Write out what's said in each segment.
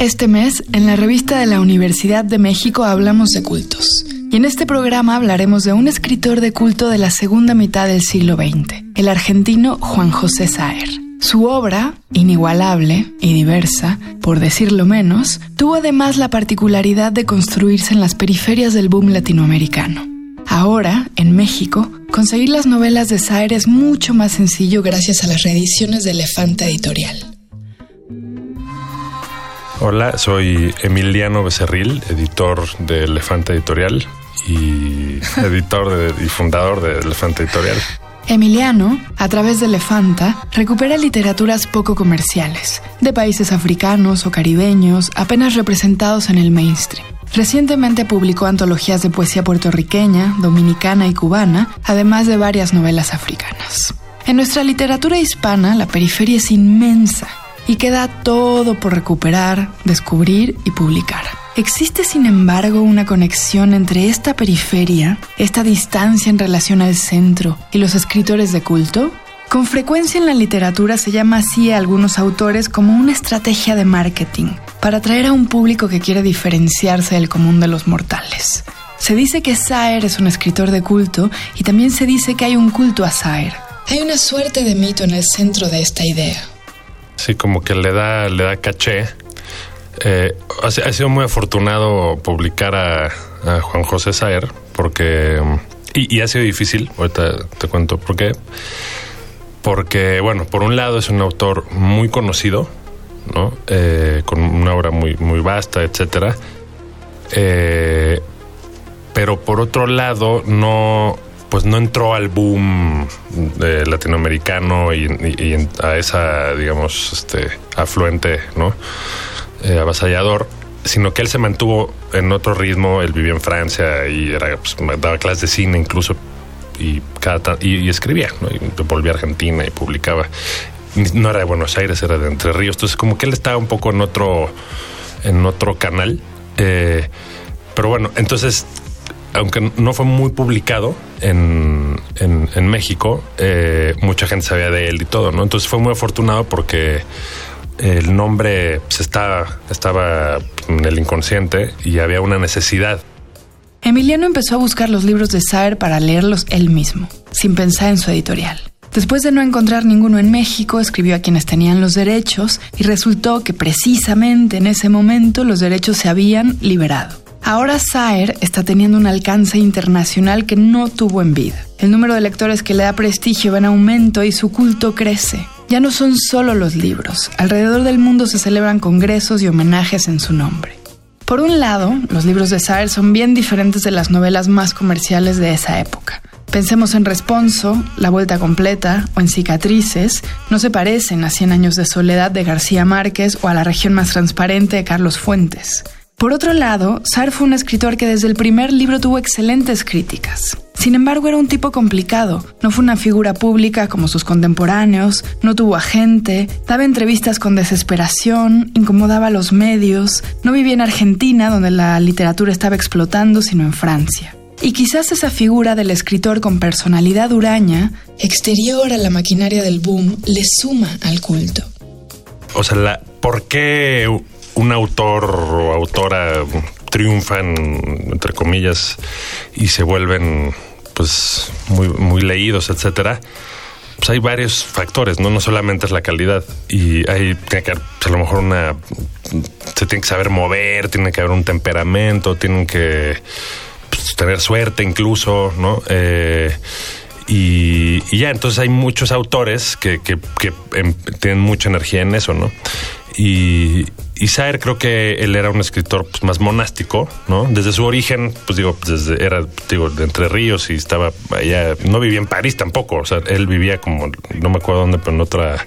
Este mes, en la revista de la Universidad de México hablamos de cultos. Y en este programa hablaremos de un escritor de culto de la segunda mitad del siglo XX, el argentino Juan José Saer. Su obra, inigualable y diversa, por decirlo menos, tuvo además la particularidad de construirse en las periferias del boom latinoamericano. Ahora, en México, conseguir las novelas de Saer es mucho más sencillo gracias a las reediciones de Elefante Editorial. Hola, soy Emiliano Becerril, editor de Elefante Editorial y editor y fundador de Elefante Editorial. Emiliano, a través de Elefanta, recupera literaturas poco comerciales, de países africanos o caribeños apenas representados en el mainstream. Recientemente publicó antologías de poesía puertorriqueña, dominicana y cubana, además de varias novelas africanas. En nuestra literatura hispana, la periferia es inmensa y queda todo por recuperar, descubrir y publicar. ¿Existe sin embargo una conexión entre esta periferia, esta distancia en relación al centro y los escritores de culto? Con frecuencia en la literatura se llama así a algunos autores como una estrategia de marketing, para atraer a un público que quiere diferenciarse del común de los mortales. Se dice que Saer es un escritor de culto y también se dice que hay un culto a Saer. Hay una suerte de mito en el centro de esta idea. Sí, como que le da, le da caché. Eh, ha, sido muy afortunado publicar a, Juan José Saer porque... Y, ha sido difícil, ahorita te cuento por qué. Porque, bueno, por un lado es un autor muy conocido, ¿no? Eh, con una obra muy, muy vasta, etcétera. Eh, pero por otro lado, no pues no entró al boom latinoamericano y, a esa, digamos, este afluente, ¿no? Eh, avasallador, sino que él se mantuvo en otro ritmo. Él vivía en Francia y era, pues, daba clases de cine incluso y, cada y, escribía, ¿no? Y volvía a Argentina y publicaba. No era de Buenos Aires, era de Entre Ríos. Entonces, como que él estaba un poco en otro, en otro canal. Eh, pero bueno, entonces aunque no fue muy publicado en, en, México, eh, mucha gente sabía de él y todo, ¿no? Entonces fue muy afortunado porque el nombre pues, estaba, estaba en el inconsciente y había una necesidad. Emiliano empezó a buscar los libros de Saer para leerlos él mismo, sin pensar en su editorial. Después de no encontrar ninguno en México, escribió a quienes tenían los derechos y resultó que precisamente en ese momento los derechos se habían liberado. Ahora Saer está teniendo un alcance internacional que no tuvo en vida. El número de lectores que le da prestigio va en aumento y su culto crece. Ya no son solo los libros, alrededor del mundo se celebran congresos y homenajes en su nombre. Por un lado, los libros de Saer son bien diferentes de las novelas más comerciales de esa época. Pensemos en Responso, La Vuelta Completa o en Cicatrices, no se parecen a Cien Años de Soledad de García Márquez o a La Región Más Transparente de Carlos Fuentes. Por otro lado, Sartre fue un escritor que desde el primer libro tuvo excelentes críticas. Sin embargo, era un tipo complicado. No fue una figura pública como sus contemporáneos, no tuvo agente, daba entrevistas con desesperación, incomodaba a los medios, no vivía en Argentina, donde la literatura estaba explotando, sino en Francia. Y quizás esa figura del escritor con personalidad huraña, exterior a la maquinaria del boom, le suma al culto. O sea, ¿por qué un autor o autora triunfan, entre comillas, y se vuelven pues muy, muy leídos, etcétera, pues hay varios factores, ¿no? No solamente es la calidad. Y hay que pues, a lo mejor una. Se tiene que saber mover, tiene que haber un temperamento, tienen que pues, tener suerte incluso, ¿no? Eh, y, ya, entonces hay muchos autores que, que, que em, tienen mucha energía en eso, ¿no? Y, y Saer creo que él era un escritor pues, más monástico, ¿no? Desde su origen, pues digo, desde era, digo, de Entre Ríos y estaba allá, no vivía en París tampoco, o sea, él vivía como, no me acuerdo dónde, pero en otra,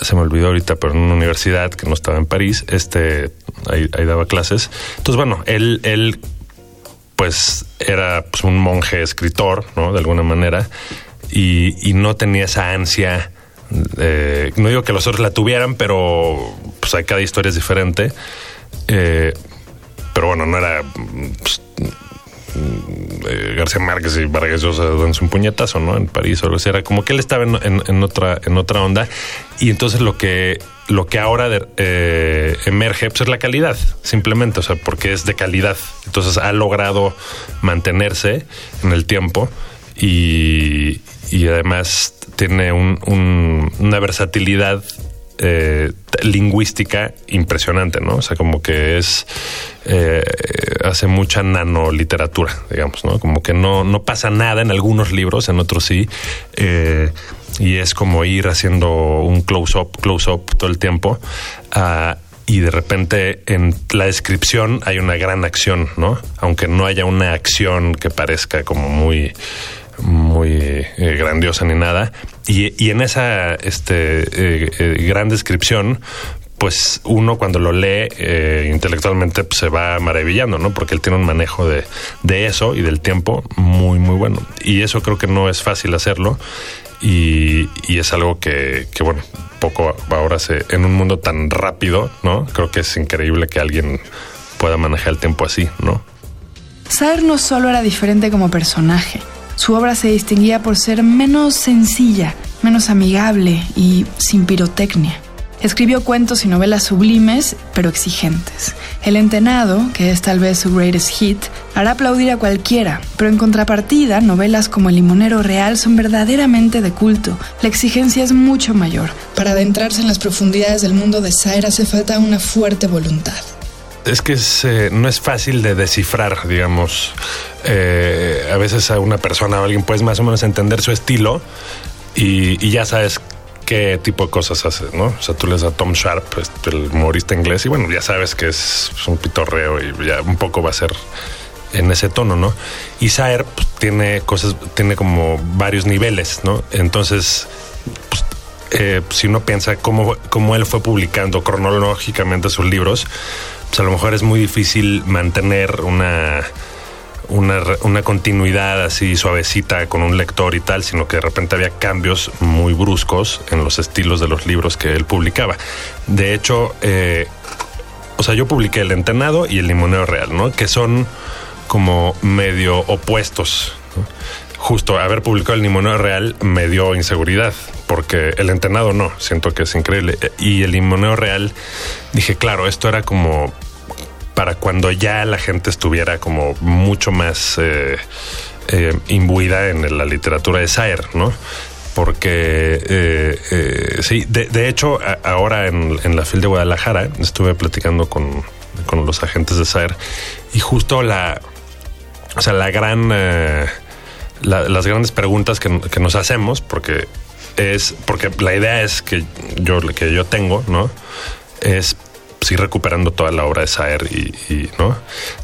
se me olvidó ahorita, pero en una universidad que no estaba en París, este, ahí, daba clases. Entonces, bueno, él, él, pues era pues, un monje escritor, ¿no? De alguna manera, y, y no tenía esa ansia eh, no digo que los otros la tuvieran, pero pues hay cada historia es diferente. Eh, pero bueno, no era pues, eh, García Márquez y Vargas Llosa dándose un puñetazo, ¿no? En París o algo así. Era como que él estaba en, otra, en otra onda. Y entonces lo que lo que ahora emerge pues, es la calidad, simplemente, o sea, porque es de calidad. Entonces ha logrado mantenerse en el tiempo y, además tiene una versatilidad eh, lingüística impresionante, ¿no? O sea, como que es eh, hace mucha nanoliteratura, digamos, ¿no? Como que no, no pasa nada en algunos libros, en otros sí. Eh, y es como ir haciendo un close-up, close-up todo el tiempo. Uh, y de repente en la descripción hay una gran acción, ¿no? Aunque no haya una acción que parezca como muy muy eh, grandiosa ni nada. Y, y en esa este, eh, eh, gran descripción, pues uno cuando lo lee intelectualmente pues, se va maravillando, ¿no? Porque él tiene un manejo de, de, eso y del tiempo muy, muy bueno. Y eso creo que no es fácil hacerlo y, es algo que, bueno, poco ahora se, en un mundo tan rápido, ¿no? Creo que es increíble que alguien pueda manejar el tiempo así, ¿no? Saer no solo era diferente como personaje, su obra se distinguía por ser menos sencilla, menos amigable y sin pirotecnia. Escribió cuentos y novelas sublimes, pero exigentes. El Entenado, que es tal vez su greatest hit, hará aplaudir a cualquiera, pero en contrapartida, novelas como El Limonero Real son verdaderamente de culto. La exigencia es mucho mayor. Para adentrarse en las profundidades del mundo de Saer hace falta una fuerte voluntad. Es que eh, no es fácil de descifrar, digamos. Eh, a veces a una persona o alguien puedes más o menos entender su estilo y, ya sabes qué tipo de cosas hace, ¿no? O sea, tú lees a Tom Sharp, este, el humorista inglés, y bueno, ya sabes que es un pitorreo y ya un poco va a ser en ese tono, ¿no? Y Saer pues, tiene cosas, tiene como varios niveles, ¿no? Entonces, pues, eh, si uno piensa cómo él fue publicando cronológicamente sus libros, pues a lo mejor es muy difícil mantener una una, continuidad así suavecita con un lector y tal, sino que de repente había cambios muy bruscos en los estilos de los libros que él publicaba. De hecho, eh, o sea, yo publiqué El Entenado y El Limonero Real, ¿no? Que son como medio opuestos. Justo haber publicado El Limonero Real me dio inseguridad, porque El Entenado no, siento que es increíble. Y El Limonero Real, dije, claro, esto era como para cuando ya la gente estuviera como mucho más eh, eh, imbuida en la literatura de Saer, ¿no? Porque eh, sí, de, hecho, ahora en, la FIL de Guadalajara estuve platicando con, los agentes de Saer y justo la, o sea, la gran, las grandes preguntas que, que nos hacemos, porque es, porque la idea es que yo, que yo tengo, ¿no? Es sí recuperando toda la obra de Saer y, no,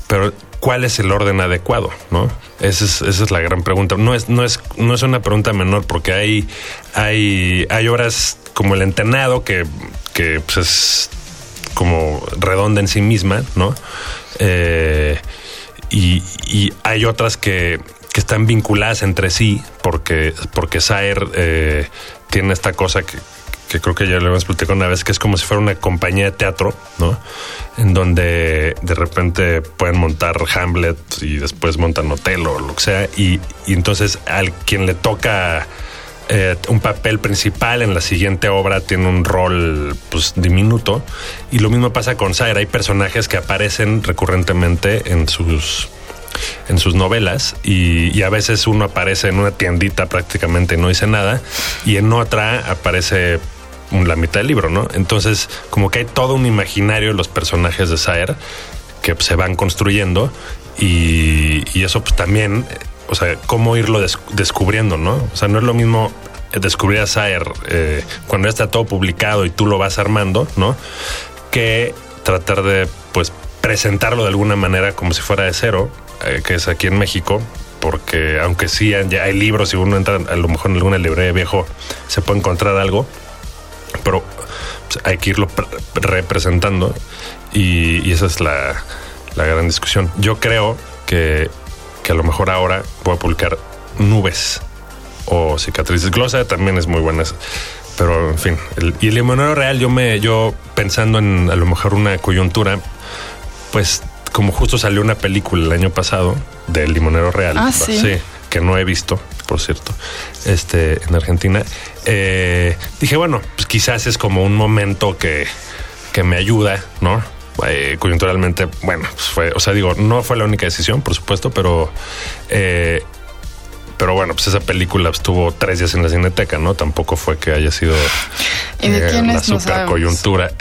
pero ¿cuál es el orden adecuado? ¿no? Esa es, esa es la gran pregunta. No es, no es, no es una pregunta menor porque hay, hay, hay obras como el entenado que, que pues, es como redonda en sí misma, ¿no? Eh, y, y, hay otras que, están vinculadas entre sí porque, porque Saer eh, tiene esta cosa que, creo que ya lo hemos platicado una vez, que es como si fuera una compañía de teatro, ¿no? En donde de repente pueden montar Hamlet y después montan Hotel o lo que sea, y, entonces al quien le toca eh, un papel principal en la siguiente obra tiene un rol pues diminuto, y lo mismo pasa con Sayer, hay personajes que aparecen recurrentemente en sus en sus novelas y, a veces uno aparece en una tiendita prácticamente no dice nada y en otra aparece la mitad del libro, ¿no? Entonces, como que hay todo un imaginario de los personajes de Saer que se van construyendo y, eso pues también, o sea, cómo irlo descubriendo, ¿no? O sea, no es lo mismo descubrir a Saer eh, cuando ya está todo publicado y tú lo vas armando, ¿no? Que tratar de, pues, presentarlo de alguna manera como si fuera de cero, eh, que es aquí en México, porque aunque sí ya hay libros y uno entra a lo mejor en alguna librería viejo se puede encontrar algo, pero pues, hay que irlo representando y, esa es la, gran discusión. Yo creo que, a lo mejor ahora voy a publicar nubes o cicatrices. Glosa también es muy buena. Pero en fin, y el limonero real, yo me, yo pensando en a lo mejor una coyuntura, pues como justo salió una película el año pasado del limonero real, ah, ¿sí? que no he visto por cierto, este, en Argentina. Eh, dije, bueno, pues quizás es como un momento que, que me ayuda, ¿no? Eh, coyunturalmente, bueno, pues fue, o sea, digo, no fue la única decisión, por supuesto, pero eh, pero bueno, pues esa película estuvo tres días en la cineteca, ¿no? Tampoco fue que haya sido ¿Y de quién la es? No super coyuntura.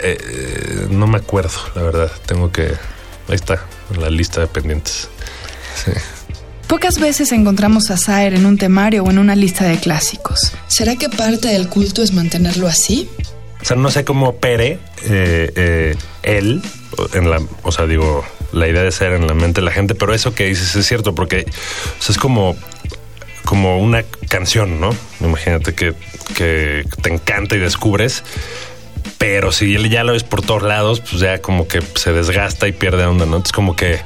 no me acuerdo, la verdad. Tengo que. Ahí está, en la lista de pendientes. Sí. Pocas veces encontramos a Saer en un temario o en una lista de clásicos. ¿Será que parte del culto es mantenerlo así? O sea, no sé cómo opere eh, eh, él, en la, o sea, digo, la idea de ser en la mente de la gente, pero eso que dices es cierto, porque o sea, es como como una canción, ¿no? Imagínate que, que te encanta y descubres, pero si ya lo ves por todos lados, pues ya como que se desgasta y pierde onda, ¿no? Entonces como que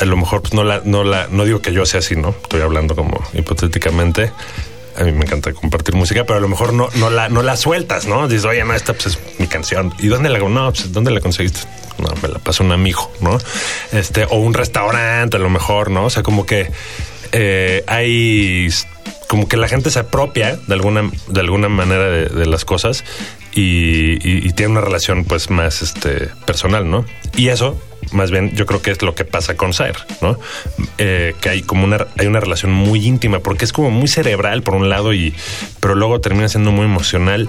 a lo mejor pues no la, no la, no digo que yo sea así, ¿no? Estoy hablando como hipotéticamente. A mí me encanta compartir música, pero a lo mejor no, no la, no la sueltas, ¿no? Dices, oye, no, esta pues es mi canción. ¿Y dónde la no, pues, ¿dónde la conseguiste? No, me la pasó un amigo, ¿no? Este, o un restaurante, a lo mejor, ¿no? O sea, como que eh, hay como que la gente se apropia de alguna, de alguna manera de, las cosas y, tiene una relación pues más este, personal, ¿no? Y eso, más bien, yo creo que es lo que pasa con Sair, ¿no? Eh, que hay como una, hay una relación muy íntima porque es como muy cerebral por un lado y, pero luego termina siendo muy emocional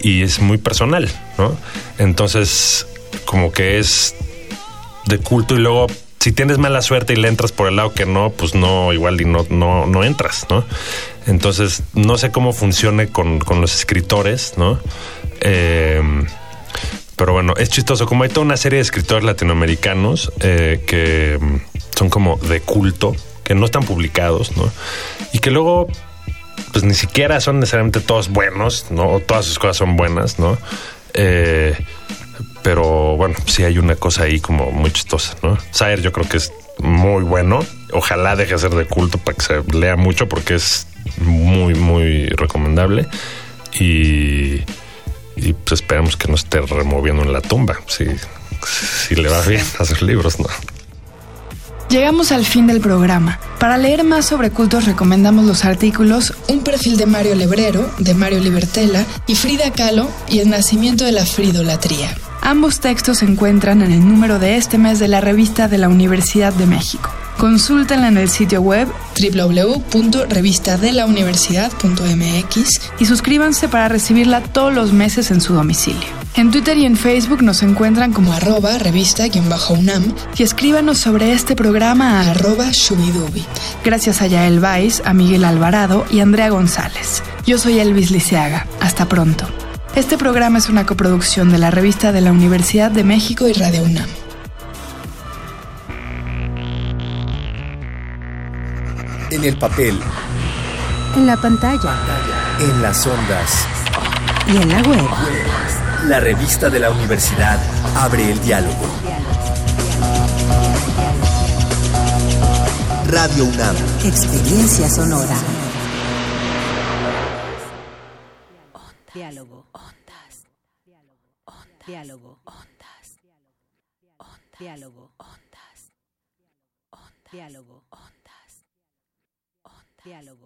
y es muy personal, ¿no? Entonces, como que es de culto y luego si tienes mala suerte y le entras por el lado que no, pues no, igual y no, no, no entras, ¿no? Entonces, no sé cómo funcione con, los escritores, ¿no? Em, pero bueno, es chistoso. Como hay toda una serie de escritores latinoamericanos eh, que son como de culto, que no están publicados, ¿no? Y que luego, pues ni siquiera son necesariamente todos buenos, ¿no? O todas sus cosas son buenas, ¿no? Eh, pero bueno, sí hay una cosa ahí como muy chistosa, ¿no? Sayer yo creo que es muy bueno. Ojalá deje de ser de culto para que se lea mucho porque es muy, muy recomendable. Y, y pues esperamos que no esté removiendo en la tumba. Si, si le va bien a sus libros, ¿no? Llegamos al fin del programa. Para leer más sobre cultos recomendamos los artículos Un perfil de Mario Lebrero, de Mario Libertela, y Frida Kahlo y El nacimiento de la fridolatría. Ambos textos se encuentran en el número de este mes de la revista de la Universidad de México. Consúltenla en el sitio web www.revistadelauniversidad.mx y suscríbanse para recibirla todos los meses en su domicilio. En Twitter y en Facebook nos encuentran como arroba revista-unam y escríbanos sobre este programa a arroba shubidubi. Gracias a Yael Vais, a Miguel Alvarado y Andrea González. Yo soy Elvis Liceaga. Hasta pronto. Este programa es una coproducción de la revista de la Universidad de México y Radio UNAM. En el papel. En la pantalla. En las ondas. Y en la web. La revista de la universidad abre el diálogo. Radio UNAM. Experiencia sonora. Diálogo. Ondas. Diálogo. Ondas. Diálogo. Ondas. Diálogo. Ondas.